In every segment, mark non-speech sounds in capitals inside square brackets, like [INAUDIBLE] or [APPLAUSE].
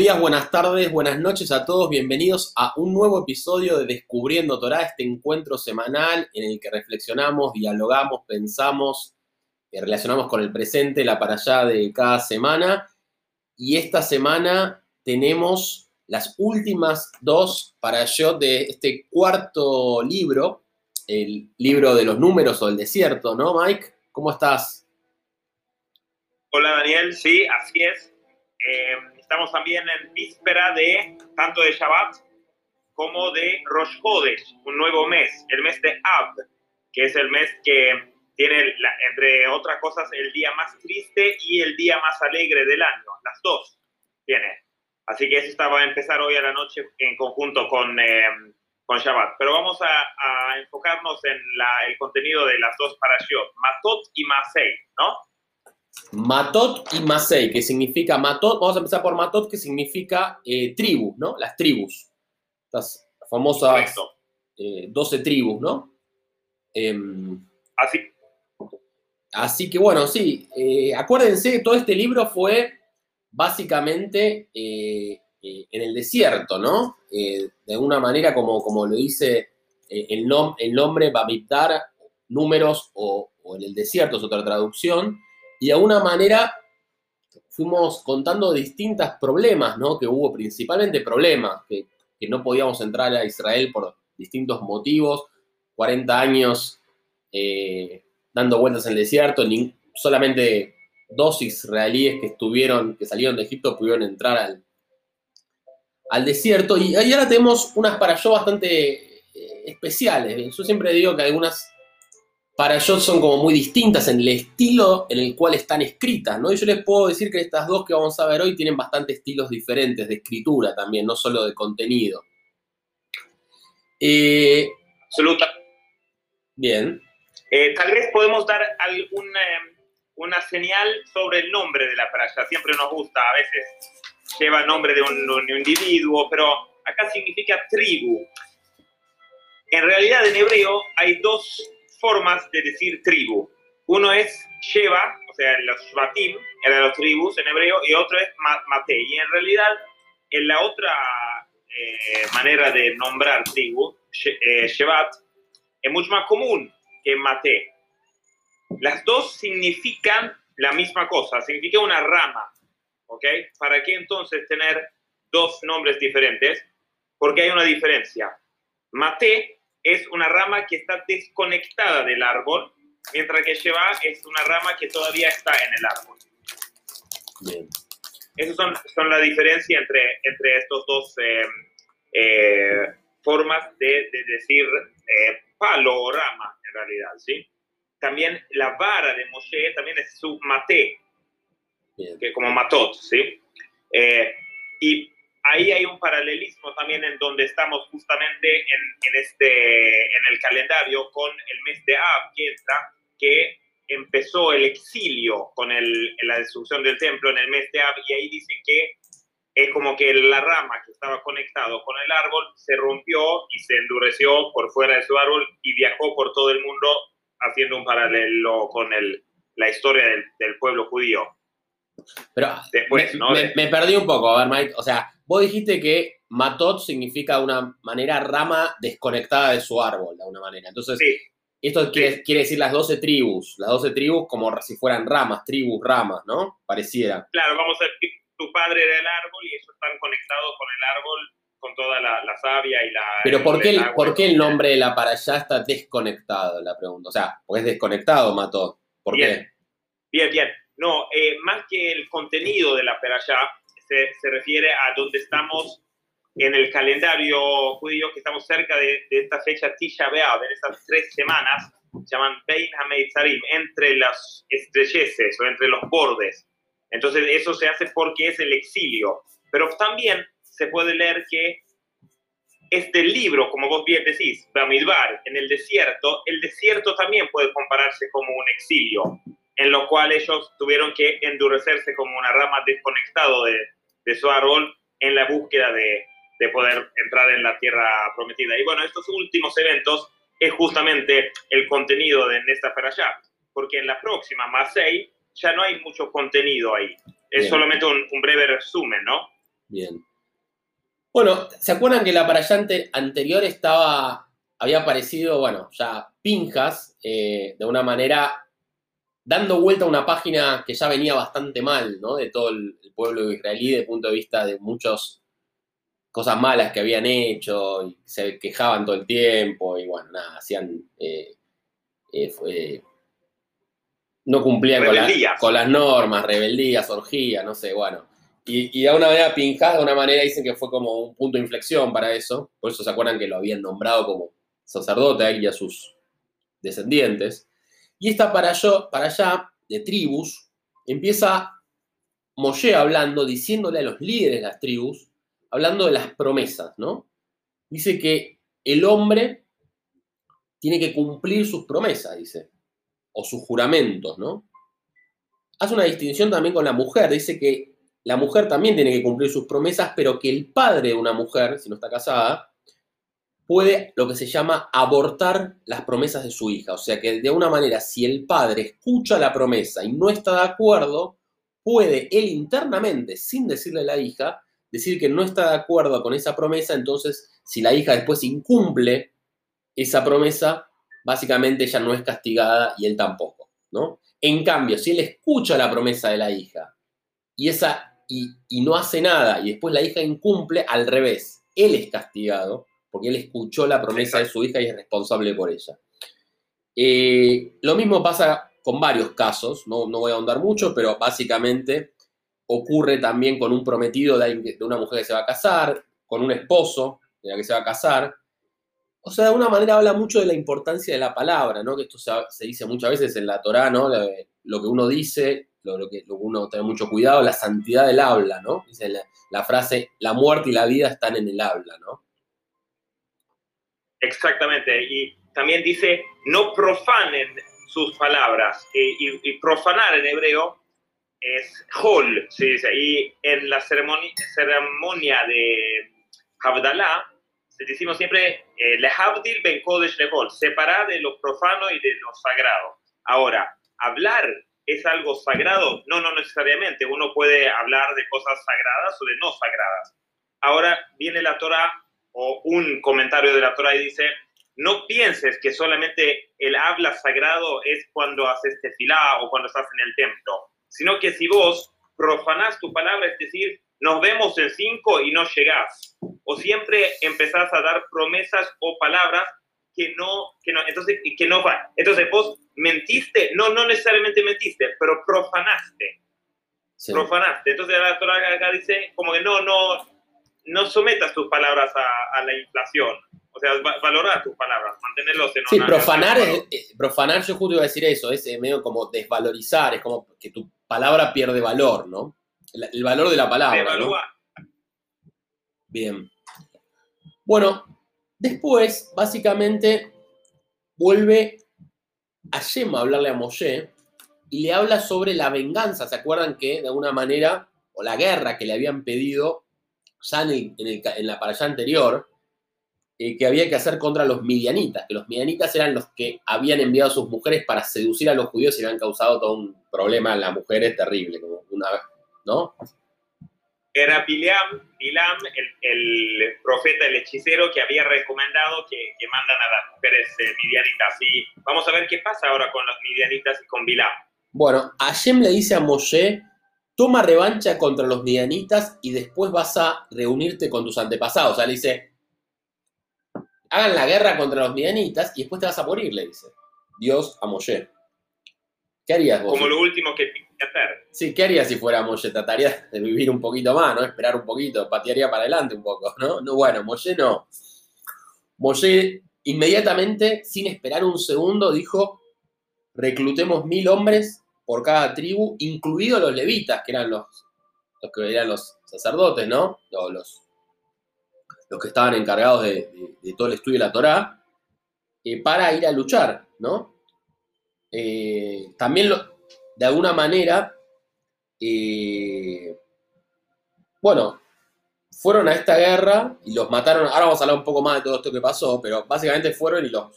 Días, buenas tardes, buenas noches a todos. Bienvenidos a un nuevo episodio de Descubriendo Torah, este encuentro semanal en el que reflexionamos, dialogamos, pensamos, eh, relacionamos con el presente, la para allá de cada semana. Y esta semana tenemos las últimas dos para yo de este cuarto libro, el libro de los números o el desierto, ¿no, Mike? ¿Cómo estás? Hola, Daniel. Sí, así es. Eh, estamos también en víspera de tanto de Shabbat como de Rosh Hodesh, un nuevo mes, el mes de Ab, que es el mes que tiene, entre otras cosas, el día más triste y el día más alegre del año. Las dos tiene. Así que eso está, va a empezar hoy a la noche en conjunto con, eh, con Shabbat. Pero vamos a, enfocarnos en la, el contenido de las dos parashiot, Matot y Masei, ¿no? Matot y Masei, que significa Matot, vamos a empezar por Matot, que significa eh, tribu, ¿no? Las tribus. Estas famosas eh, 12 tribus, ¿no? Em, así. Así que bueno, sí, eh, acuérdense, todo este libro fue básicamente eh, en el desierto, ¿no? de alguna manera, como, como lo dice el, nom el nombre, Babiptar, números o, o en el desierto, es otra traducción y de alguna manera fuimos contando distintos problemas, ¿no? Que hubo principalmente problemas, que, no podíamos entrar a Israel por distintos motivos, 40 años eh, dando vueltas en el desierto, ni, solamente dos israelíes que estuvieron, que salieron de Egipto pudieron entrar al, al desierto. Y, ahora tenemos unas para yo bastante eh, especiales. Yo siempre digo que algunas para ellos son como muy distintas en el estilo en el cual están escritas, ¿no? Y yo les puedo decir que estas dos que vamos a ver hoy tienen bastante estilos diferentes de escritura también, no solo de contenido. Eh, Absoluta. Bien. Eh, tal vez podemos dar alguna una señal sobre el nombre de la playa. Siempre nos gusta, a veces lleva el nombre de un, un individuo, pero acá significa tribu. En realidad en hebreo hay dos formas de decir tribu. Uno es Sheva, o sea, los Shvatim, eran los tribus en hebreo, y otro es Mate. Y en realidad, en la otra eh, manera de nombrar tribu, eh, Shevat, es mucho más común que Mate. Las dos significan la misma cosa, significa una rama. ¿Ok? ¿Para qué entonces tener dos nombres diferentes? Porque hay una diferencia. Mate es una rama que está desconectada del árbol, mientras que Sheva es una rama que todavía está en el árbol. Bien. Esas son, son la diferencia entre, entre estos dos eh, eh, formas de, decir eh, palo o rama, en realidad, ¿sí? También la vara de Moshe también es su mate, que como matot, ¿sí? y ahí hay un paralelismo también en donde estamos justamente en, este, en el calendario con el mes de Ab, que, que empezó el exilio con el, la destrucción del templo en el mes de Ab, y ahí dicen que es como que la rama que estaba conectado con el árbol se rompió y se endureció por fuera de su árbol y viajó por todo el mundo haciendo un paralelo con el, la historia del, del pueblo judío. Pero Después, me, ¿no? me, perdí un poco, a ver, Mike. O sea, vos dijiste que matot significa de una manera rama desconectada de su árbol, de alguna manera. Entonces, esto quiere, decir las 12 tribus. Las 12 tribus como si fueran ramas, tribus, ramas, ¿no? Pareciera. Claro, vamos a decir, tu padre era el árbol y ellos están conectados con el árbol con toda la, savia y la... Pero ¿por qué, el, ¿por qué el nombre de la para allá está desconectado? La pregunta. O sea, porque es desconectado, Matot. ¿Por qué? Bien, bien. No, eh, más que el contenido de la perashá, se, se, refiere a donde estamos en el calendario judío, que estamos cerca de, esta fecha Tisha B'Av, en estas tres semanas, se llaman Bein HaMeitzarim, entre las estrecheces o entre los bordes. Entonces eso se hace porque es el exilio. Pero también se puede leer que este libro, como vos bien decís, Bamidbar, en el desierto, el desierto también puede compararse como un exilio en lo cual ellos tuvieron que endurecerse como una rama desconectado de, de su árbol en la búsqueda de, de, poder entrar en la tierra prometida. Y bueno, estos últimos eventos es justamente el contenido de esta allá, porque en la próxima, Masei, ya no hay mucho contenido ahí. Es solamente un, un, breve resumen, ¿no? Bien. Bueno, ¿se acuerdan que la parallante anterior estaba, había aparecido, bueno, ya Pinjas, eh, de una manera dando vuelta a una página que ya venía bastante mal, ¿no? De todo el, pueblo israelí, desde el punto de vista de muchas cosas malas que habían hecho, y se quejaban todo el tiempo, y bueno, nada, hacían. Eh, eh, no cumplían con, las normas, rebeldías, orgías, no sé, bueno. Y, de alguna manera Pinjas, de una manera dicen que fue como un punto de inflexión para eso, por eso se acuerdan que lo habían nombrado como sacerdote a él y a sus descendientes. Y esta para, para allá, de tribus, empieza Moshe hablando, diciéndole a los líderes de las tribus, hablando de las promesas, ¿no? Dice que el hombre tiene que cumplir sus promesas, dice, o sus juramentos, ¿no? Hace una distinción también con la mujer, dice que la mujer también tiene que cumplir sus promesas, pero que el padre de una mujer, si no está casada, puede lo que se llama abortar las promesas de su hija. O sea que de una manera, si el padre escucha la promesa y no está de acuerdo, puede él internamente, sin decirle a la hija, decir que no está de acuerdo con esa promesa, entonces si la hija después incumple esa promesa, básicamente ella no es castigada y él tampoco, ¿no? En cambio, si él escucha la promesa de la hija y, esa, y, y no hace nada y después la hija incumple, al revés, él es castigado porque él escuchó la promesa de su hija y es responsable por ella. Eh, lo mismo pasa con varios casos, no, no, voy a ahondar mucho, pero básicamente ocurre también con un prometido de, una mujer que se va a casar, con un esposo de la que se va a casar. O sea, de alguna manera habla mucho de la importancia de la palabra, ¿no? Que esto se, dice muchas veces en la Torá, ¿no? Lo, que uno dice, lo, que, uno tiene mucho cuidado, la santidad del habla, ¿no? Dice la frase, la muerte y la vida están en el habla, ¿no? Exactamente. Y también dice, no profanen sus palabras. Y, profanar en hebreo es hol, se dice. Y en la ceremonia, ceremonia de Havdalah, decimos siempre, eh, lehavdil ben kodesh lehol, separar de lo profano y de lo sagrado. Ahora, hablar es algo sagrado, no, no necesariamente. Uno puede hablar de cosas sagradas o de no sagradas. Ahora viene la Torah o un comentario de la Torah y dice, no pienses que solamente el habla sagrado es cuando haces tefilá o cuando estás en el templo, sino que si vos profanás tu palabra, es decir, nos vemos en cinco y no llegás, o siempre empezás a dar promesas o palabras que no, que no, entonces, que no van. Entonces vos mentiste, no, no necesariamente mentiste, pero profanaste. Profanaste. Entonces la Torah acá dice como que no, no, no sometas tus palabras a, la inflación. O sea, valorar tus palabras, mantenerlos en Sí, profanar, es, eh, profanar, yo justo iba a decir eso, es eh, medio como desvalorizar, es como que tu palabra pierde valor, ¿no? El, valor de la palabra. ¿no? Bien. Bueno, después, básicamente, vuelve a Yema a hablarle a Moshe y le habla sobre la venganza. ¿Se acuerdan que de alguna manera, o la guerra que le habían pedido ya en, la para anterior, eh, que había que hacer contra los midianitas, que los midianitas eran los que habían enviado a sus mujeres para seducir a los judíos y habían causado todo un problema a las mujeres terrible, como una ¿no? Era Bilam, el, profeta, el hechicero que había recomendado que, mandan a las mujeres eh, midianitas. Y vamos a ver qué pasa ahora con los midianitas y con Bilam. Bueno, Hashem le dice a Moshe toma revancha contra los midianitas y después vas a reunirte con tus antepasados. O sea, le dice, hagan la guerra contra los midianitas y después te vas a morir, le dice. Dios a Moshe. ¿Qué harías vos? Como lo último que hacer. Sí, ¿qué harías si fuera Moshe? Trataría de vivir un poquito más, ¿no? Esperar un poquito, patearía para adelante un poco, ¿no? No, bueno, Moshe no. Moshe inmediatamente, sin esperar un segundo, dijo, reclutemos mil hombres por cada tribu, incluidos los levitas, que eran los, los que eran los sacerdotes, ¿no? Los, los, que estaban encargados de, todo el estudio de la Torá, eh, para ir a luchar, ¿no? Eh, también, de alguna manera, eh, bueno, fueron a esta guerra y los mataron. Ahora vamos a hablar un poco más de todo esto que pasó, pero básicamente fueron y los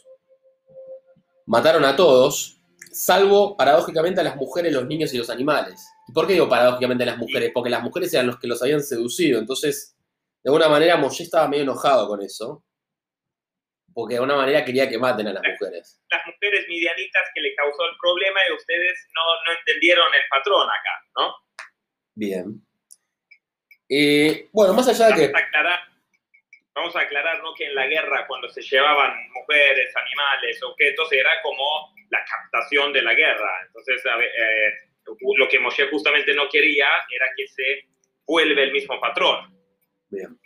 mataron a todos salvo paradójicamente a las mujeres, los niños y los animales. ¿Y por qué digo paradójicamente a las mujeres? Porque las mujeres eran los que los habían seducido. Entonces, de alguna manera, Moshe estaba medio enojado con eso. Porque de alguna manera quería que maten a las mujeres. Las mujeres midianitas que le causó el problema y ustedes no, no entendieron el patrón acá, ¿no? Bien. Eh, bueno, más allá de que... Aclarar, vamos a aclarar que en la guerra, cuando se llevaban mujeres, animales, objetos, era como la captación de la guerra. Entonces, eh, lo que Moshe justamente no quería era que se vuelve el mismo patrón. Bien.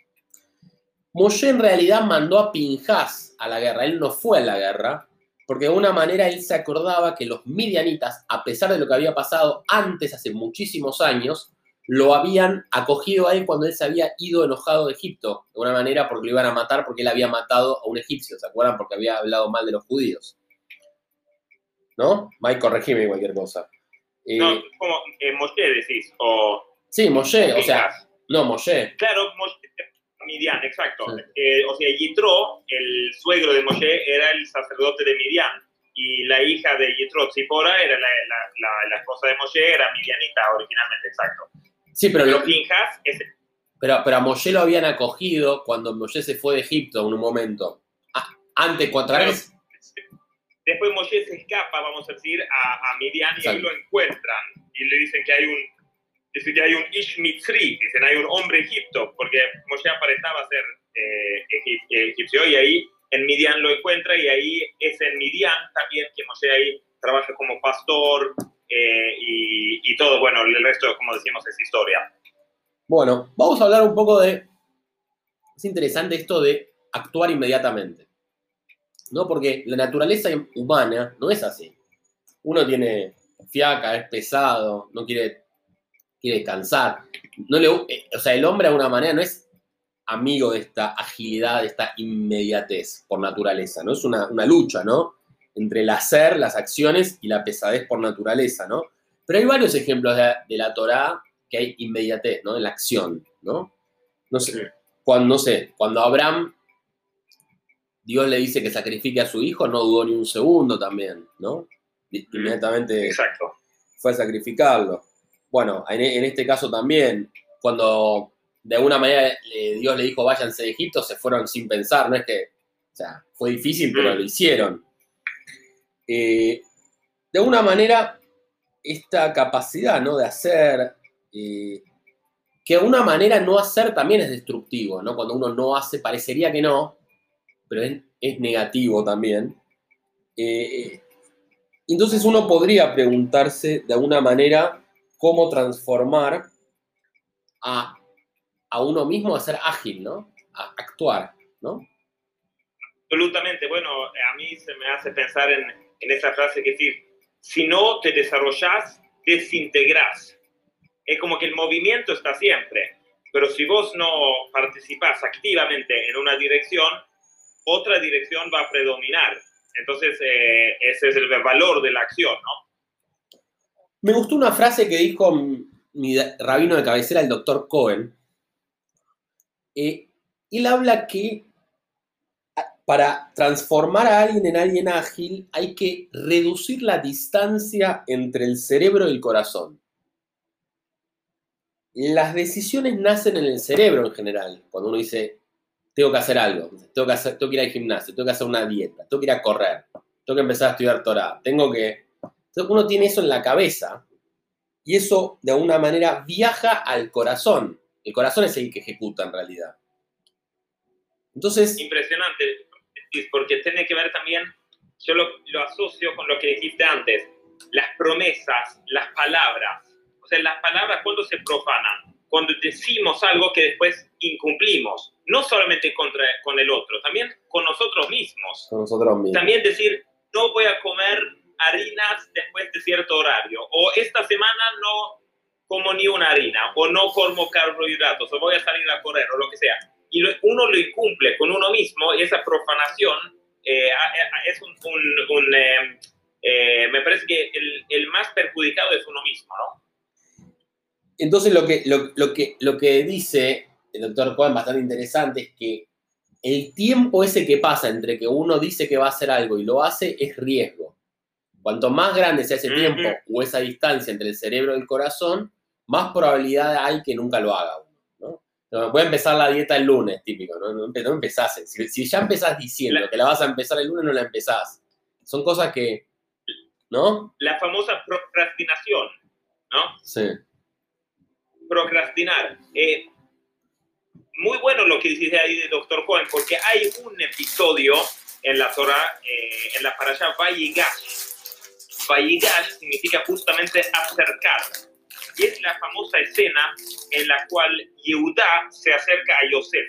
Moshe en realidad mandó a Pinjas a la guerra, él no fue a la guerra, porque de alguna manera él se acordaba que los midianitas, a pesar de lo que había pasado antes, hace muchísimos años, lo habían acogido a él cuando él se había ido enojado de Egipto, de alguna manera porque lo iban a matar porque él había matado a un egipcio, ¿se acuerdan? Porque había hablado mal de los judíos. ¿No? Mike, corregime cualquier cosa. no, como eh, Moshe decís, o... Sí, Moshe, o sea, no, Moshe. Claro, Moshe, Midian, exacto. Eh, o sea, Yitro, el suegro de Moshe, era el sacerdote de Midian. Y la hija de Yitro, Zipora, era la, la, esposa de Moshe, era midianita originalmente, exacto. Sí, pero, los Pinjas pero, pero a Moshe lo habían acogido cuando Moshe se fue de Egipto en un momento. Ah, antes, cuatro años. Después Moshe se escapa, vamos a decir, a, a Midian y ahí lo encuentran. Y le dicen que hay un dice que hay un Ish Mitzri, dicen hay un hombre egipto, porque Moshe aparentaba ser eh, egipcio y ahí en Midian lo encuentra y ahí es en Midian también que Moshe ahí trabaja como pastor eh, y, todo, bueno, el resto, como decimos, es historia. Bueno, vamos a hablar un poco de, es interesante esto de actuar inmediatamente, ¿no? Porque la naturaleza humana no es así. Uno tiene fiaca, es pesado, no quiere quiere descansar. No le, eh, o sea, el hombre de alguna manera no es amigo de esta agilidad, de esta inmediatez por naturaleza, ¿no? Es una, lucha, ¿no? Entre el hacer, las acciones y la pesadez por naturaleza, ¿no? Pero hay varios ejemplos de, la Torá que hay inmediatez, ¿no? En la acción, ¿no? No sé, cuando, no sé, cuando Abraham, Dios le dice que sacrifique a su hijo, no dudó ni un segundo también, ¿no? Inmediatamente Exacto. fue a sacrificarlo bueno, en, este caso también, cuando de alguna manera eh, Dios le dijo váyanse de Egipto, se fueron sin pensar, no es que, o sea, fue difícil, pero lo hicieron. Eh, de alguna manera, esta capacidad, ¿no? De hacer, eh, que de alguna manera no hacer también es destructivo, ¿no? Cuando uno no hace, parecería que no, pero es, negativo también. entonces uno podría preguntarse de alguna manera, cómo transformar a, uno mismo a ser ágil, ¿no? A actuar, ¿no? Absolutamente. Bueno, a mí se me hace pensar en, esa frase que decir, si no te desarrollas, desintegras. Es como que el movimiento está siempre, pero si vos no participas activamente en una dirección, otra dirección va a predominar. Entonces, eh, ese es el valor de la acción, ¿no? Me gustó una frase que dijo mi rabino de cabecera, el doctor Cohen. Eh, él habla que para transformar a alguien en alguien ágil hay que reducir la distancia entre el cerebro y el corazón. Las decisiones nacen en el cerebro en general, cuando uno dice, tengo que hacer algo, tengo que, ir al gimnasio, tengo que hacer una dieta, tengo que ir a correr, tengo que empezar a estudiar Torah, tengo que uno tiene eso en la cabeza y eso de alguna manera viaja al corazón. El corazón es el que ejecuta en realidad. Entonces... Impresionante, porque tiene que ver también, yo lo, asocio con lo que dijiste antes, las promesas, las palabras. O sea, las palabras cuando se profanan, cuando decimos algo que después incumplimos, no solamente contra, con el otro, también con nosotros mismos. Con nosotros mismos. También decir, no voy a comer harinas después de cierto horario, o esta semana no como ni una harina, o no como carbohidratos, o voy a salir a correr, o lo que sea. Y uno lo incumple con uno mismo, y esa profanación eh, es un, eh, eh, me parece que el, más perjudicado es uno mismo, ¿no? Entonces lo que, lo, que, lo que dice el doctor Cohen bastante interesante es que el tiempo ese que pasa entre que uno dice que va a hacer algo y lo hace es riesgo. Cuanto más grande sea ese tiempo o esa distancia entre el cerebro y el corazón, más probabilidad hay que nunca lo haga. Voy a empezar la dieta el lunes, típico, ¿no? No, no empezás. Si, si ya empezás diciendo La- que la vas a empezar el lunes, no la empezás. Son cosas que, ¿no? La famosa procrastinación, ¿no? Sí. procrastinar. Eh, muy bueno lo que dice ahí de Dr. Cohen, porque hay un episodio en la Torah, eh, en la parasha Vayigash. Vayigash significa justamente acercar. Y es la famosa escena en la cual Yehudá se acerca a Yosef.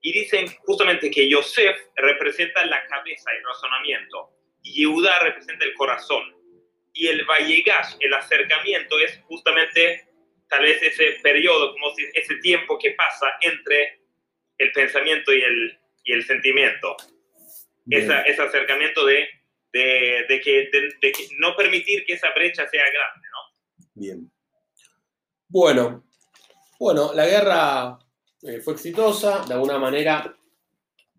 Y dicen justamente que Yosef representa la cabeza, el razonamiento. Y Yehudá representa el corazón. Y el Vayigash, el acercamiento, es justamente tal vez ese periodo, como si ese tiempo que pasa entre el pensamiento y el, y el sentimiento. Esa- ese acercamiento de, de, de que, de, de que no permitir que esa brecha sea grande, ¿no? Bien. Bueno, bueno, la guerra eh, fue exitosa, de alguna manera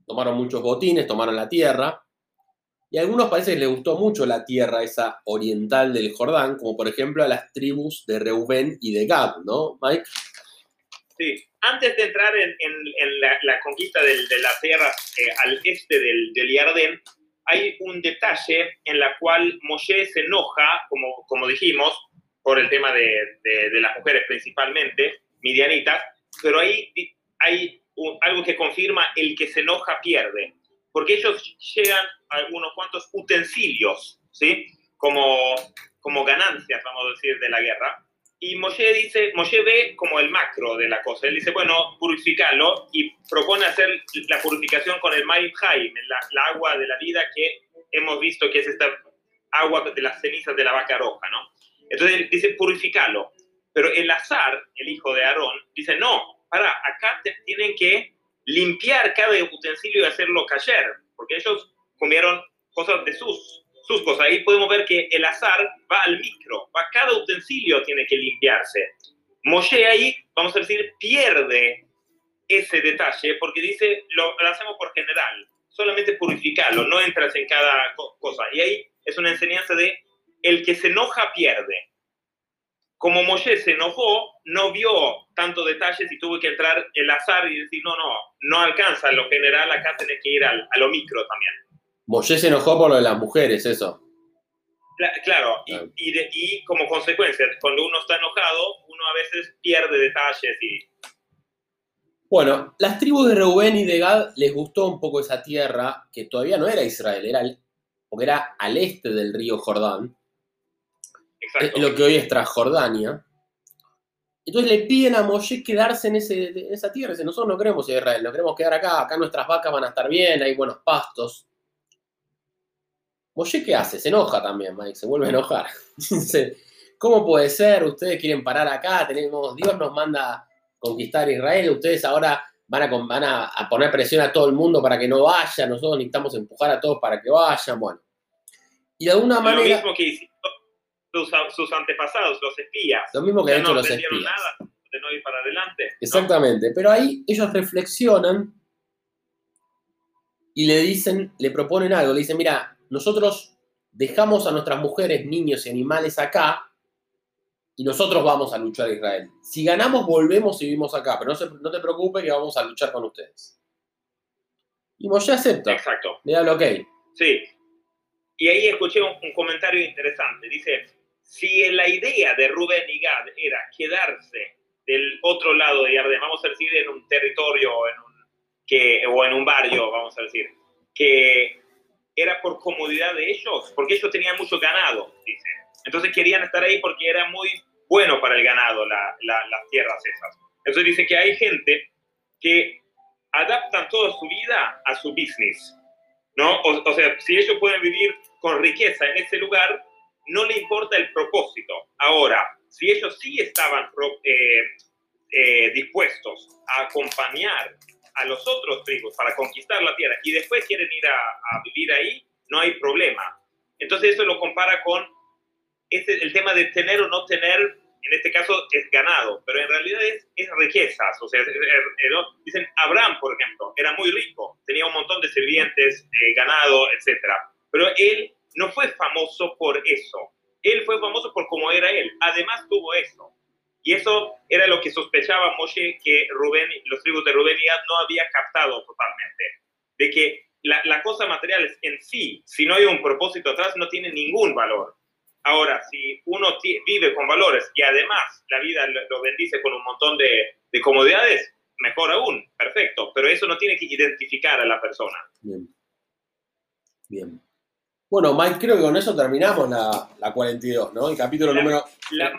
tomaron muchos botines, tomaron la tierra, y a algunos que les gustó mucho la tierra esa oriental del Jordán, como por ejemplo a las tribus de Reubén y de Gad, ¿no, Mike? Sí. Antes de entrar en, la, la conquista de las tierras eh, al este del, del Yardén, hay un detalle en la cual Moshe se enoja, como dijimos, por el tema de, de- de las mujeres principalmente, midianitas, pero ahí hay un- algo que confirma el que se enoja pierde, porque ellos llegan a unos cuantos utensilios, ¿sí? Como, como ganancias, vamos a decir, de la guerra. Y Moshe dice, Moshe ve como el macro de la cosa. Él dice, bueno, purificarlo y propone hacer la purificación con el Maim Haim, la, la agua de la vida que hemos visto que es esta agua de las cenizas de la vaca roja, ¿no? Entonces él dice, purificarlo. Pero el azar, el hijo de Aarón, dice, no, para, acá te- tienen que limpiar cada utensilio y hacerlo cayer, porque ellos comieron cosas de sus, sus cosas. Ahí podemos ver que el azar va al micro, va cada utensilio tiene que limpiarse. Moshe ahí, vamos a decir, pierde ese detalle porque dice, lo, lo hacemos por general, solamente purificarlo, no entras en cada co- cosa. Y ahí es una enseñanza de el que se enoja pierde. Como Moshe se enojó, no vio tantos detalles y tuvo que entrar el azar y decir, no, no, no alcanza lo general, acá tenés que ir al- a lo micro también. Moshe se enojó por lo de las mujeres, eso. Cla- Claro, y, Claro. y de- y como consecuencia, cuando uno está enojado, uno a veces pierde detalles y Bueno, las tribus de Reubén y de Gad les gustó un poco esa tierra, que todavía no era Israel, era porque era al este del río Jordán, exacto. lo que hoy es Transjordania. Entonces le piden a Moshe quedarse en, ese, en esa tierra. Dicen, nosotros no queremos ir a Israel, nos queremos quedar acá, acá nuestras vacas van a estar bien, hay buenos pastos. Moshe, ¿qué hace? Se enoja también, Mike, se vuelve a enojar. [LAUGHS] Dice, ¿cómo puede ser? Ustedes quieren parar acá, tenemos, Dios nos manda conquistar Israel, ustedes ahora van, a, van a, a poner presión a todo el mundo para que no vaya, nosotros necesitamos empujar a todos para que vayan, bueno. Y de alguna Lo manera, mismo que hicieron sus, sus antepasados, los espías. lo mismo que han hecho no los espías. nada de no ir para adelante. ¿no? Exactamente, pero ahí ellos reflexionan y le dicen, le proponen algo, le dicen, mira, nosotros dejamos a nuestras mujeres, niños y animales acá y nosotros vamos a luchar a Israel. Si ganamos, volvemos y vivimos acá, pero no, se- no te preocupes que vamos a luchar con ustedes. Y Moshe acepta, Exacto. le da el ok. Sí. Y ahí escuché un, un comentario interesante. Dice, si la idea de Rubén y Gad era quedarse del otro lado de Yardén, vamos a decir en un territorio o en un, que, o en un barrio, vamos a decir, que era por comodidad de ellos, porque ellos tenían mucho ganado, dice. Entonces querían estar ahí porque era muy bueno para el ganado la- la- las tierras esas. Entonces dice que hay gente que adaptan toda su vida a su business. ¿no? O, o sea, si ellos pueden vivir con riqueza en ese lugar, no le importa el propósito. Ahora, si ellos sí estaban eh, eh, dispuestos a acompañar a los otros tribus para conquistar la tierra y después quieren ir a, vivir ahí, no hay problema. Entonces eso lo compara con el tema de tener o no tener, en este caso es ganado, pero en realidad es, es riquezas. O sea, ¿no? dicen Abraham, por ejemplo, era muy rico, tenía un montón de sirvientes, eh, ganado, etc. Pero él no fue famoso por eso. Él fue famoso por cómo era él. Además tuvo eso. Y eso era lo que sospechaba Moshe que Rubén, los tribus de Rubén y Gad no había captado totalmente. De que la, la cosa material en sí, si no hay un propósito atrás, no tiene ningún valor. Ahora, si uno vive con valores y además la vida lo bendice con un montón de, de comodidades, mejor aún, perfecto. Pero eso no tiene que identificar a la persona. Bien. Bien. Bueno, Mike, creo que con eso terminamos la, la 42, ¿no? El capítulo La- número... La,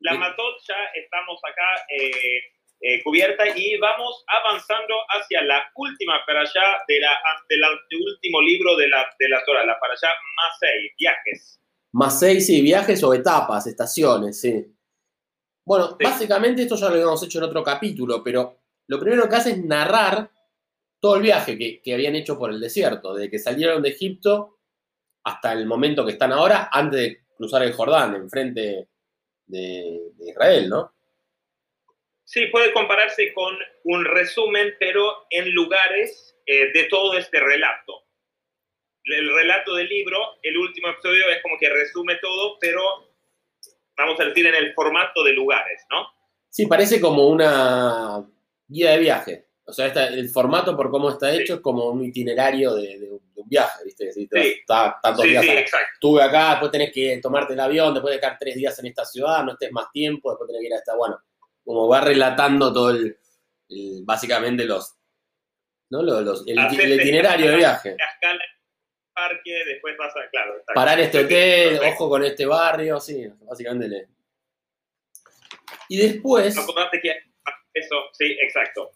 la. Matot ya estamos acá eh, eh, cubierta y vamos avanzando hacia la última para allá de la, del último libro de la, de la Torah, la para allá Masei, viajes. Más seis, sí, viajes o etapas, estaciones, sí. Bueno, Sí. básicamente esto ya lo habíamos hecho en otro capítulo, pero lo primero que hace es narrar todo el viaje que, que habían hecho por el desierto, desde que salieron de Egipto hasta el momento que están ahora, antes de cruzar el Jordán, enfrente de, de Israel, ¿no? Sí, puede compararse con un resumen, pero en lugares eh, de todo este relato. El relato del libro, el último episodio es como que resume todo, pero vamos a decir en el formato de lugares, ¿no? Sí, parece como una guía de viaje. O sea, esta- el formato por cómo está hecho Sí. es como un itinerario de, de un de un viaje, ¿viste? Si te Sí. vas- está tantos Sí, días sí, estuve acá, después tenés que tomarte el avión, después de quedar tres días en esta ciudad, no estés más tiempo, después tenés que ir a esta, bueno, como va relatando todo el, el- básicamente los, ¿no? Los, los- el, itinerario de viaje. La escala parque, después vas a, claro. Parar este hotel, ojo con este barrio, sí, básicamente le... Y después, Acordate que eso, sí, exacto.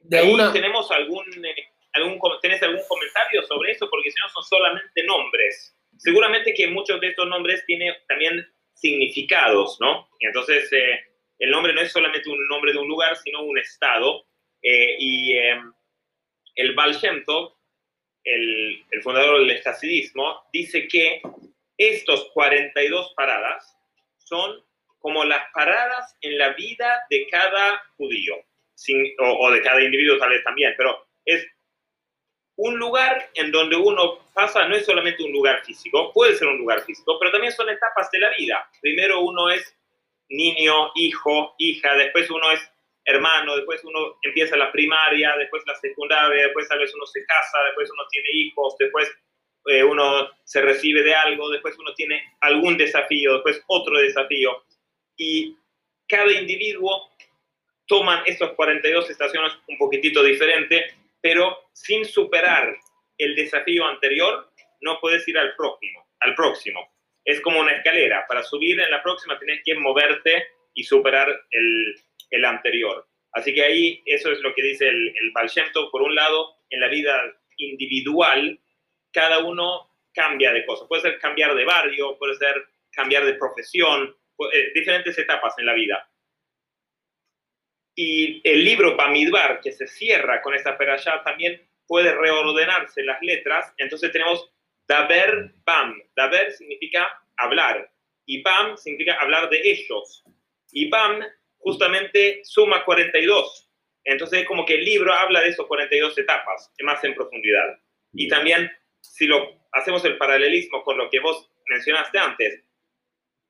de Ahí alguna... tenemos algún, eh, algún, ¿tenés algún comentario sobre eso? Porque si no son solamente nombres. Seguramente que muchos de estos nombres tienen también significados, ¿no? Y entonces eh, el nombre no es solamente un nombre de un lugar, sino un estado. Eh, y eh, el Baal Shem Tov, el, el fundador del hasidismo, dice que estos 42 paradas son como las paradas en la vida de cada judío sin- o, o de cada individuo tal vez también, pero es un lugar en donde uno pasa, no es solamente un lugar físico, puede ser un lugar físico, pero también son etapas de la vida. Primero uno es niño, hijo, hija, después uno es hermano, después uno empieza la primaria, después la secundaria, después tal vez uno se casa, después uno tiene hijos, después eh, uno se recibe de algo, después uno tiene algún desafío, después otro desafío. Y cada individuo toman estos 42 estaciones un poquitito diferente, pero sin superar el desafío anterior, no puedes ir al próximo, al próximo. Es como una escalera. Para subir en la próxima tienes que moverte y superar el, el anterior. Así que ahí eso es lo que dice el, el. Por un lado, en la vida individual, cada uno cambia de cosas. Puede ser cambiar de barrio, puede ser cambiar de profesión, eh, diferentes etapas en la vida. Y el libro Bamidbar, que se cierra con esta perashá, también puede reordenarse las letras. Entonces tenemos Daber Bam. Daber significa hablar. Y Bam significa hablar de ellos. Y Bam justamente suma 42. Entonces es como que el libro habla de esos 42 etapas, más en profundidad. Y también, si lo hacemos el paralelismo con lo que vos mencionaste antes,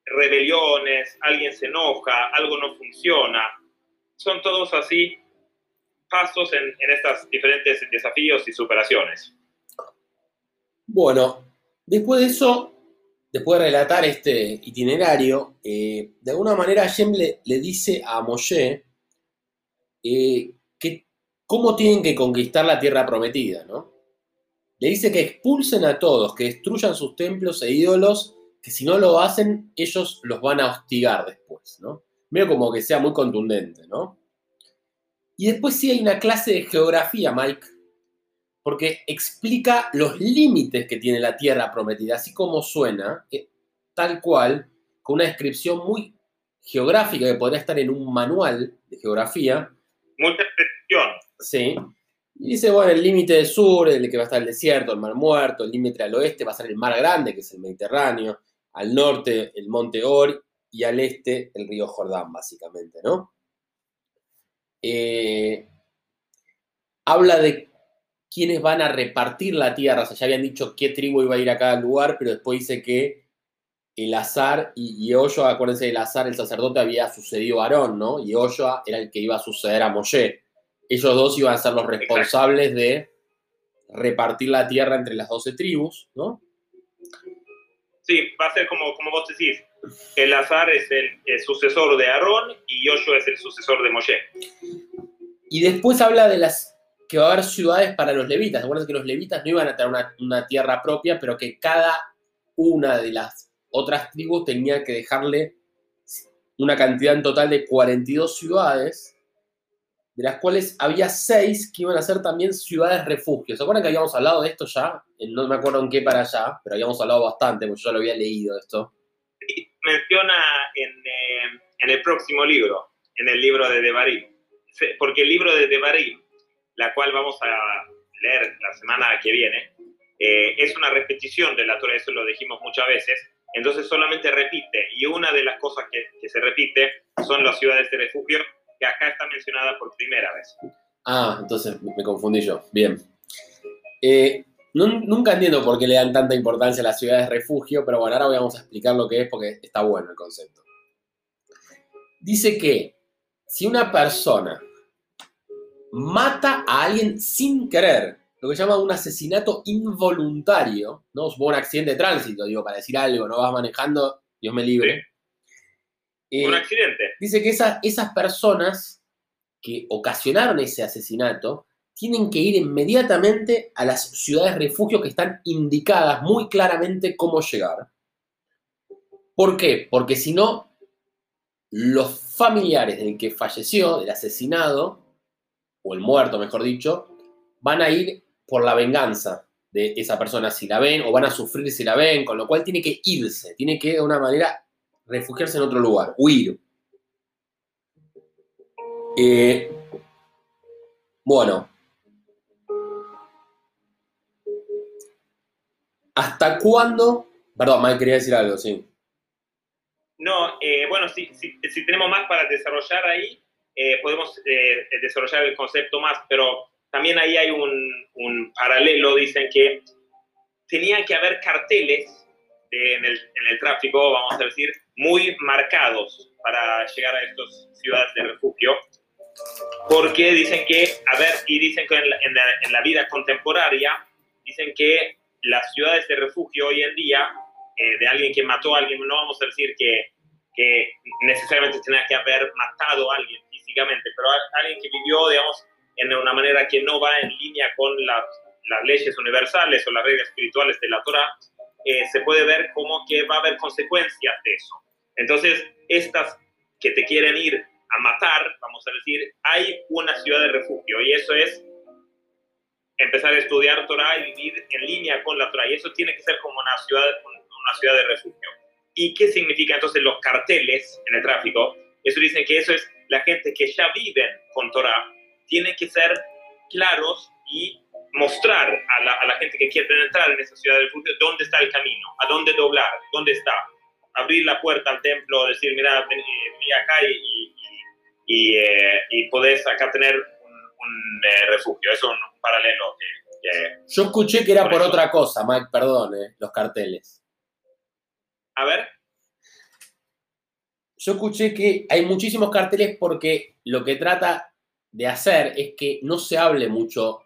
rebeliones, alguien se enoja, algo no funciona, son todos así pasos en, en estos diferentes desafíos y superaciones. Bueno, después de eso, después de relatar este itinerario, eh, de alguna manera Hashem le, dice a Moshe eh, que cómo tienen que conquistar la tierra prometida, ¿no? Le dice que expulsen a todos, que destruyan sus templos e ídolos, que si no lo hacen, ellos los van a hostigar después, ¿no? Medio como que sea muy contundente, ¿no? Y después sí hay una clase de geografía, Mike, porque explica los límites que tiene la tierra prometida, así como suena, eh, tal cual, con una descripción muy geográfica que podría estar en un manual de geografía, Mucha presión. ¿sí? Y dice, bueno, el límite del sur, el que va a estar el desierto, el mar muerto, el límite al oeste va a ser el mar grande, que es el Mediterráneo, al norte el monte Or y al este el río Jordán, básicamente, ¿no? Eh, habla de quiénes van a repartir la tierra. O sea, ya habían dicho qué tribu iba a ir a cada lugar, pero después dice que el azar y Yehoshua, acuérdense del azar, el sacerdote había sucedido a Aarón, ¿no? Y Yehoshua era el que iba a suceder a Moshe. Ellos dos iban a ser los responsables de repartir la tierra entre las doce tribus, ¿no? Sí, va a ser como, como vos decís. El azar es el, sucesor de Aarón y Yoshua es el sucesor de Moshe. Y después habla de las que va a haber ciudades para los levitas. Acuérdense que los levitas no iban a tener una, tierra propia, pero que cada una de las otras tribus tenía que dejarle una cantidad en total de 42 ciudades de las cuales había seis que iban a ser también ciudades refugios. ¿Se acuerdan que habíamos hablado de esto ya? No me acuerdo en qué para allá, pero habíamos hablado bastante, porque yo ya lo había leído esto. Menciona en, eh, en el próximo libro, en el libro de Devarim, porque el libro de Devarim, la cual vamos a leer la semana que viene, eh, es una repetición de la Torah, eso lo dijimos muchas veces, entonces solamente repite, y una de las cosas que, que se repite son las ciudades de refugio que acá está mencionada por primera vez. Ah, entonces me confundí yo. Bien. Eh, nunca entiendo por qué le dan tanta importancia a las ciudades de refugio, pero bueno, ahora vamos a explicar lo que es porque está bueno el concepto. Dice que si una persona mata a alguien sin querer, lo que se llama un asesinato involuntario, ¿no? Supongo un accidente de tránsito, digo, para decir algo, no vas manejando, Dios me libre. Eh, un accidente. Dice que esas personas que ocasionaron ese asesinato tienen que ir inmediatamente a las ciudades refugio que están indicadas muy claramente cómo llegar. ¿Por qué? Porque si no, los familiares del que falleció, del asesinado, o el muerto, mejor dicho, van a ir por la venganza de esa persona si la ven, o van a sufrir si la ven, con lo cual tiene que irse, tiene que de una manera refugiarse en otro lugar, huir. Eh, bueno. ¿Hasta cuándo? Perdón, Mike quería decir algo, sí. No, eh, bueno, si, tenemos más para desarrollar ahí, eh, podemos desarrollar el concepto más, pero también ahí hay un, paralelo, dicen que tenían que haber carteles en, el, tráfico, vamos a decir, muy marcados para llegar a estas ciudades de refugio, porque dicen que, a ver, y dicen que en la vida contemporánea, dicen que las ciudades de refugio hoy en día, eh, de alguien que mató a alguien, no vamos a decir que, que necesariamente tenía que haber matado a alguien físicamente, pero a, alguien que vivió, digamos, en una manera que no va en línea con las, las leyes universales o las reglas espirituales de la Torah, eh, se puede ver como que va a haber consecuencias de eso. Entonces, estas que te quieren ir a matar, vamos a decir, hay una ciudad de refugio y eso es empezar a estudiar Torah y vivir en línea con la Torah. Y eso tiene que ser como una ciudad, una ciudad de refugio. ¿Y qué significa entonces los carteles en el tráfico? Eso dicen que eso es la gente que ya viven con Torah, tienen que ser claros y mostrar a la, a la, gente que quiere entrar en esa ciudad del futuro dónde está el camino, a dónde doblar, dónde está. Abrir la puerta al templo, decir, mira, ven, eh, acá y, y, y, eh, y, podés acá tener un, un eh, refugio. Eso es un paralelo que, que, Yo escuché que era por, por otra cosa, Mike, perdón, eh, los carteles. A ver. Yo escuché que hay muchísimos carteles porque lo que trata de hacer es que no se hable mucho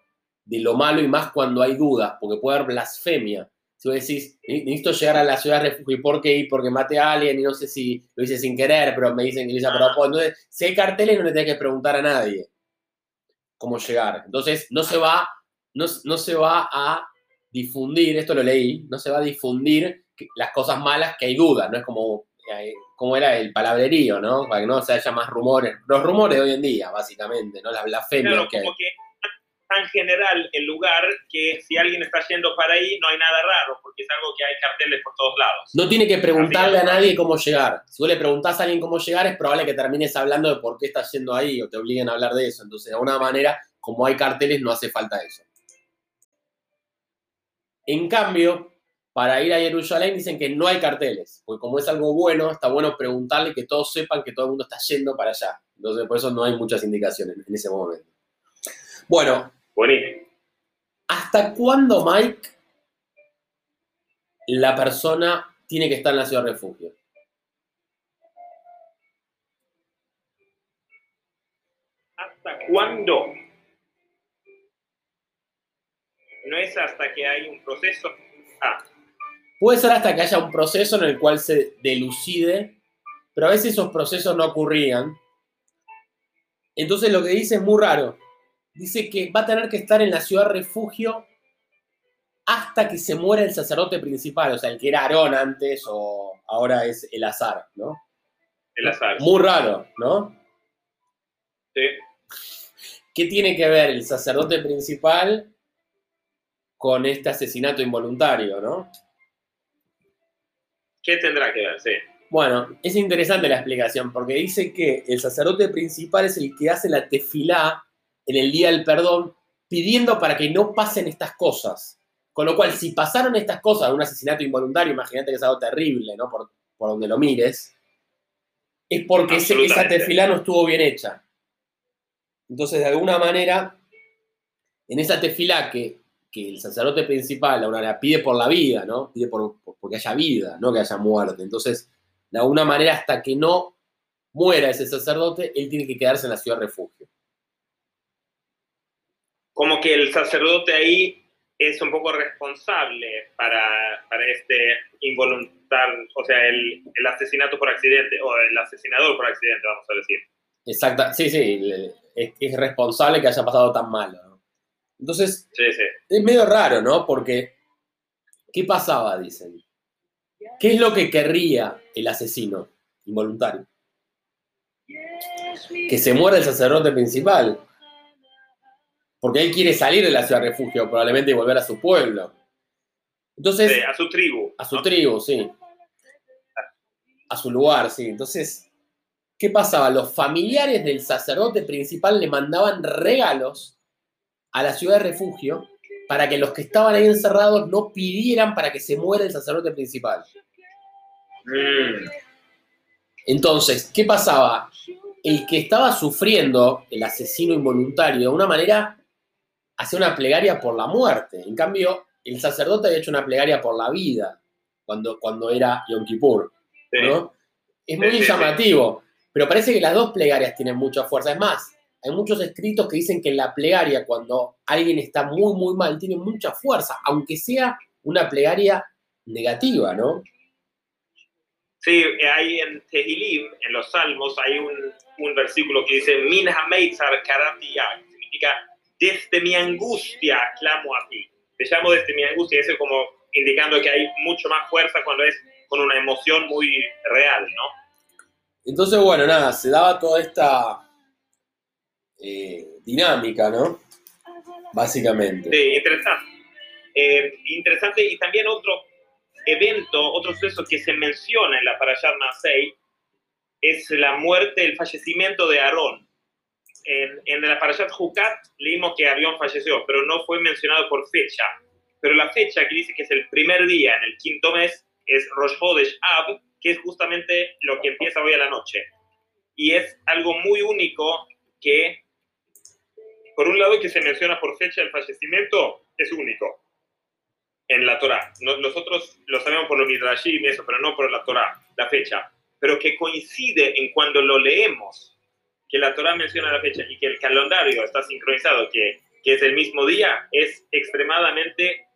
de lo malo y más cuando hay dudas, porque puede haber blasfemia. Si vos decís, necesito llegar a la ciudad de refugio, ¿y por qué? Porque maté a alguien y no sé si lo hice sin querer, pero me dicen que lo hice a propósito. Entonces, si hay carteles, no le tenés que preguntar a nadie cómo llegar. Entonces, no se va, no, no se va a difundir, esto lo leí, no se va a difundir las cosas malas que hay dudas, no es como, eh, como era el palabrerío, ¿no? Para que no se haya más rumores. Los rumores de hoy en día, básicamente, ¿no? Las blasfemias claro, que hay. Que tan general el lugar que si alguien está yendo para ahí no hay nada raro, porque es algo que hay carteles por todos lados. No tiene que preguntarle a nadie cómo llegar. Si vos le preguntás a alguien cómo llegar, es probable que termines hablando de por qué estás yendo ahí o te obliguen a hablar de eso. Entonces, de alguna manera, como hay carteles, no hace falta eso. En cambio, para ir a Jerusalén dicen que no hay carteles, porque como es algo bueno, está bueno preguntarle que todos sepan que todo el mundo está yendo para allá. Entonces, por eso no hay muchas indicaciones en ese momento. Bueno, Buenísimo. ¿Hasta cuándo, Mike, la persona tiene que estar en la ciudad de refugio? ¿Hasta cuándo? No es hasta que hay un proceso. Ah, Puede ser hasta que haya un proceso en el cual se delucide, pero a veces esos procesos no ocurrían. Entonces lo que dice es muy raro. Dice que va a tener que estar en la ciudad refugio hasta que se muera el sacerdote principal, o sea, el que era Aarón antes o ahora es el azar, ¿no? el azar. Muy raro, ¿no? Sí. ¿Qué tiene que ver el sacerdote principal con este asesinato involuntario, no? ¿Qué tendrá que ver? Sí. Bueno, es interesante la explicación porque dice que el sacerdote principal es el que hace la tefilá en el día del perdón pidiendo para que no pasen estas cosas. Con lo cual, si pasaron estas cosas, un asesinato involuntario, imagínate que es algo terrible, ¿no? Por, por donde lo mires, es porque ese- esa tefilá no estuvo bien hecha. Entonces, de alguna manera, en esa tefilá que, que el sacerdote principal ahora la pide por la vida, ¿no? Pide por, por- porque haya vida, no que haya muerte. Entonces, de alguna manera, hasta que no muera ese sacerdote, él tiene que quedarse en la ciudad refugio. Como que el sacerdote ahí es un poco responsable para, para este involuntario, o sea, el, el asesinato por accidente, o el asesinador por accidente, vamos a decir. Exacta, sí, sí, es, es responsable que haya pasado tan malo. ¿no? Entonces, Sí, sí. es medio raro, ¿no? Porque, ¿qué pasaba? Dicen. ¿Qué es lo que querría el asesino involuntario? Que se muera el sacerdote principal. Porque él quiere salir de la ciudad refugio, probablemente, y volver a su pueblo. Entonces, Sí, a su tribu. a su ¿no? tribu, sí. A su lugar, sí. Entonces, ¿qué pasaba? Los familiares del sacerdote principal le mandaban regalos a la ciudad de refugio para que los que estaban ahí encerrados no pidieran para que se muera el sacerdote principal. Mm, Entonces, ¿qué pasaba? El que estaba sufriendo, el asesino involuntario, de una manera, hacía una plegaria por la muerte. En cambio, el sacerdote había hecho una plegaria por la vida cuando, cuando era Yom Kippur. sí. ¿no? Es muy Sí, sí, sí. llamativo, pero parece que las dos plegarias tienen mucha fuerza. Es más, hay muchos escritos que dicen que la plegaria, cuando alguien está muy, muy mal, tiene mucha fuerza, aunque sea una plegaria negativa, ¿no? Sí, hay en Tehilim, en los Salmos, hay un, un versículo que dice, Min karati ya", que significa, desde mi angustia clamo a ti. Te llamo desde mi angustia, eso como indicando que hay mucho más fuerza cuando es con una emoción muy real, ¿no? Entonces, bueno, nada, se daba toda esta eh, dinámica, ¿no? Básicamente. Sí, interesante. Eh, interesante y también otro evento, otro suceso que se menciona en la Parashat Nasei es la muerte, el fallecimiento de Aarón. En, en la Parashat Jukat leímos que Aarón falleció, pero no fue mencionado por fecha. Pero la fecha que dice que es el primer día, en el quinto mes, es Rosh Hodesh Ab, que es justamente lo que empieza hoy a la noche. Y es algo muy único que por un lado que se menciona por fecha el fallecimiento, es único en la Torah. No- Nosotros lo sabemos por los Midrashim y eso, pero no por la Torah, la fecha. Pero que coincide en cuando lo leemos, que la Torah menciona la fecha y que el calendario está sincronizado, que, que es el mismo día, es extremadamente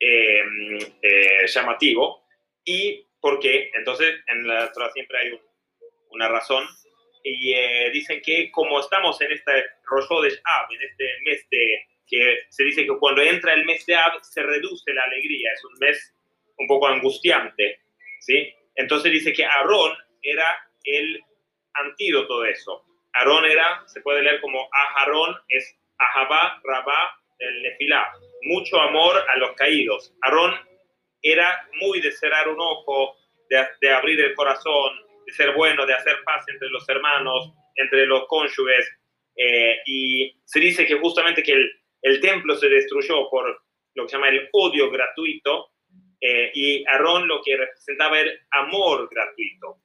eh, eh, llamativo. ¿Y por qué? Entonces, en la Torah siempre hay un- una razón y eh, dicen que como estamos en este Rosh Hodesh Av, en este mes de que se dice que cuando entra el mes de Av se reduce la alegría, es un mes un poco angustiante, ¿sí? Entonces dice que Aarón era el antídoto de eso. Aarón era, se puede leer como Aharón, es Ahabá, Rabá, el Nefilá, mucho amor a los caídos. Aarón era muy de cerrar un ojo, de, abrir el corazón, de ser bueno, de hacer paz entre los hermanos, entre los cónyuges. eh, y se dice que justamente que el, el templo se destruyó por lo que se llama el odio gratuito, eh, y Aarón lo que representaba era amor gratuito,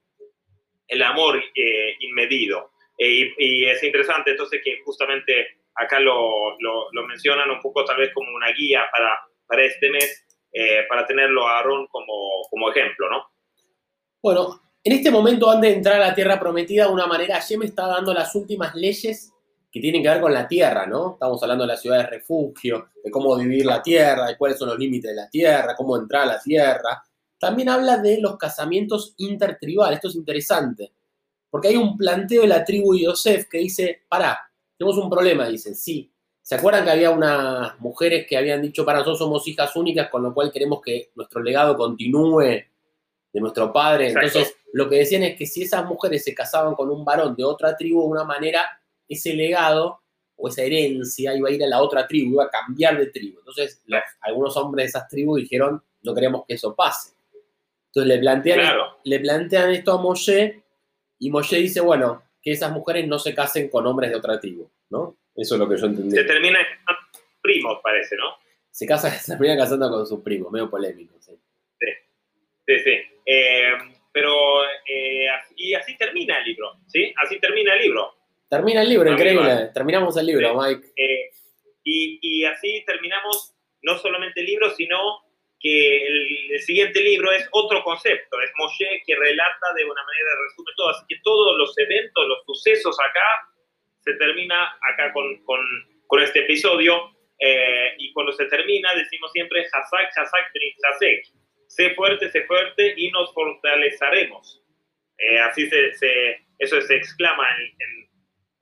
el amor eh, inmedido. Eh, y, y es interesante entonces que justamente acá lo, lo, lo mencionan un poco tal vez como una guía para, para este mes, eh, para tenerlo a Aarón como, como ejemplo, ¿no? Bueno, en este momento, antes de entrar a la tierra prometida, de una manera, me está dando las últimas leyes que tienen que ver con la tierra, ¿no? Estamos hablando de la ciudad de refugio, de cómo vivir la tierra, de cuáles son los límites de la tierra, cómo entrar a la tierra. También habla de los casamientos intertribales. Esto es interesante, porque hay un planteo de la tribu Yosef que dice, pará, tenemos un problema, dicen, sí. ¿Se acuerdan que había unas mujeres que habían dicho, para nosotros somos hijas únicas, con lo cual queremos que nuestro legado continúe de nuestro padre? Entonces, lo que decían es que si esas mujeres se casaban con un varón de otra tribu, de una manera ese legado o esa herencia iba a ir a la otra tribu, iba a cambiar de tribu. Entonces, algunos hombres de esas tribus dijeron, no queremos que eso pase. Entonces le plantean, le plantean esto a Moshe y Moshe dice, bueno, que esas mujeres no se casen con hombres de otra tribu, ¿no? Eso es lo que yo entendí. Se termina primos, parece, ¿no? Se, casa, [LAUGHS] se termina casando con sus primos, medio polémico, sí. Sí, sí, sí. Eh, pero, eh, y así termina el libro, ¿sí? Así termina el libro. Termina el libro, increíble. Terminamos el libro, Mike. Eh, y, así terminamos no solamente el libro, sino que el, siguiente libro es otro concepto. Es Moshe que relata de una manera, resume todo. Así que todos los eventos, los sucesos acá, se termina acá con, con, con este episodio. Eh, y cuando se termina, decimos siempre, Hazak, Hazak, Hazek. Sé fuerte, sé fuerte y nos fortaleceremos. Eh, así se, se, eso se exclama en, en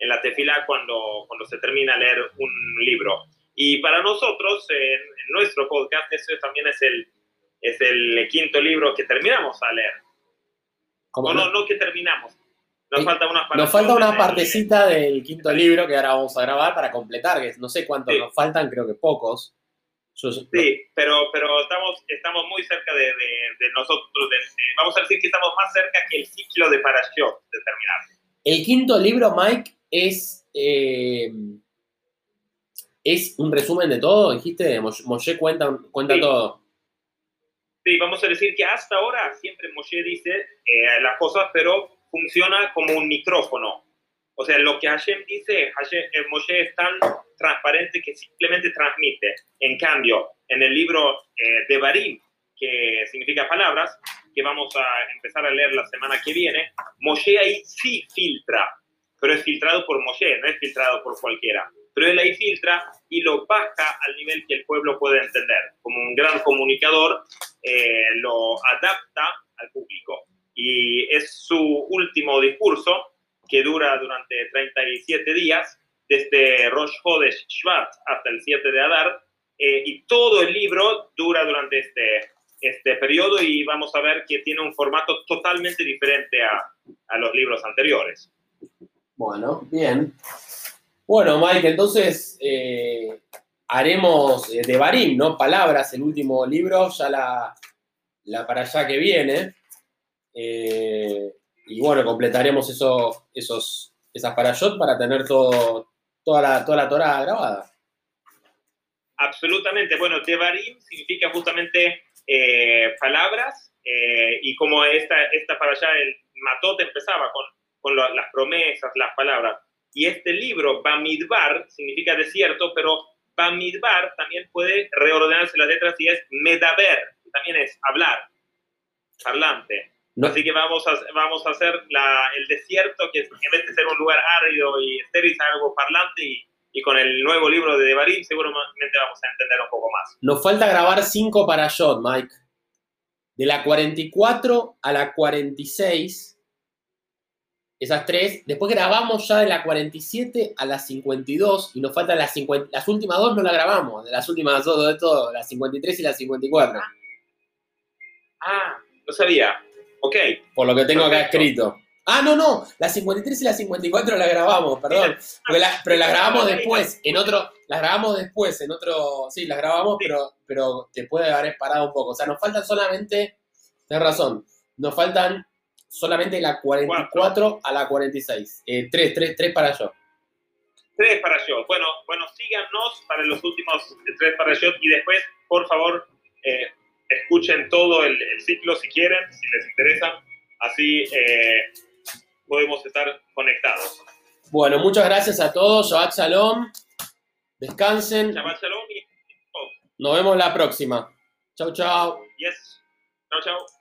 en la tefila cuando, cuando se termina leer un libro. Y para nosotros, en, nuestro podcast, ese también es el, es el quinto libro que terminamos a leer. ¿Cómo no, no, que terminamos. Nos falta una Nos falta una partecita del quinto libro que ahora vamos a grabar para completar, que no sé cuántos nos faltan, creo que pocos. sí, pero, pero estamos, estamos muy cerca de, de, nosotros. vamos a decir que estamos más cerca que el ciclo de Parashot de terminar. El quinto libro, Mike, es, eh, es un resumen de todo, dijiste, Moshe cuenta, cuenta todo. Sí, vamos a decir que hasta ahora siempre Moshe dice eh, las cosas, pero funciona como un micrófono. O sea, lo que Hashem dice, Hashem, eh, Moshe es tan transparente que simplemente transmite. En cambio, en el libro de Barim, que significa palabras, que vamos a empezar a leer la semana que viene, Moshe ahí sí filtra pero es filtrado por Moshe, no es filtrado por cualquiera. Pero él ahí filtra y lo baja al nivel que el pueblo puede entender. Como un gran comunicador, eh, lo adapta al público. Y es su último discurso, que dura durante 37 días, desde Rosh Hodesh Shvat hasta el 7 de Adar, eh, y todo el libro dura durante este, este periodo y vamos a ver que tiene un formato totalmente diferente a, a los libros anteriores. Bueno, bien. Bueno, Mike, entonces eh, haremos eh, de Barim, ¿no? Palabras, el último libro, ya la, la para allá que viene. Eh, y bueno, completaremos eso, esos, esas parashot para tener todo, toda, la, toda la Torah grabada. Absolutamente. Bueno, Devarim significa justamente palabras y como esta, esta para allá, el Matot empezaba con con las promesas, las palabras. Y este libro, Bamidbar, significa desierto, pero Bamidbar también puede reordenarse las letras y es Medaber, que también es hablar, parlante. Así que vamos a, vamos a hacer el desierto, que en vez de ser un lugar árido y estéril, algo parlante y, y con el nuevo libro de Devarim seguramente vamos a entender un poco más. Nos falta grabar cinco para Shot, Mike. De la 44 a la 46 esas tres. Después grabamos ya de la 47 a la 52 y nos faltan las 50. Las últimas dos no las grabamos, de las últimas dos de todo, las 53 y las 54. Ah, no sabía. Ok. Por lo que tengo acá escrito. Ah, no, no, las 53 y las 54 las grabamos, perdón. pero las grabamos después, en otro, las grabamos después, en otro, sí, las grabamos, pero, pero te puede haber parado un poco. O sea, nos faltan solamente, tienes razón, nos faltan solamente la 44 a la 46. Eh, tres, tres, tres para yo. Tres para yo. Bueno, bueno, síganos para los últimos tres para yo y después, por favor, eh, escuchen todo el, ciclo si quieren, si les interesa. Así eh, podemos estar conectados. Bueno, muchas gracias a todos. Shabbat Shalom. Descansen. Shabbat Shalom y Nos vemos la próxima. Chau, chau. yes. Chao, chao.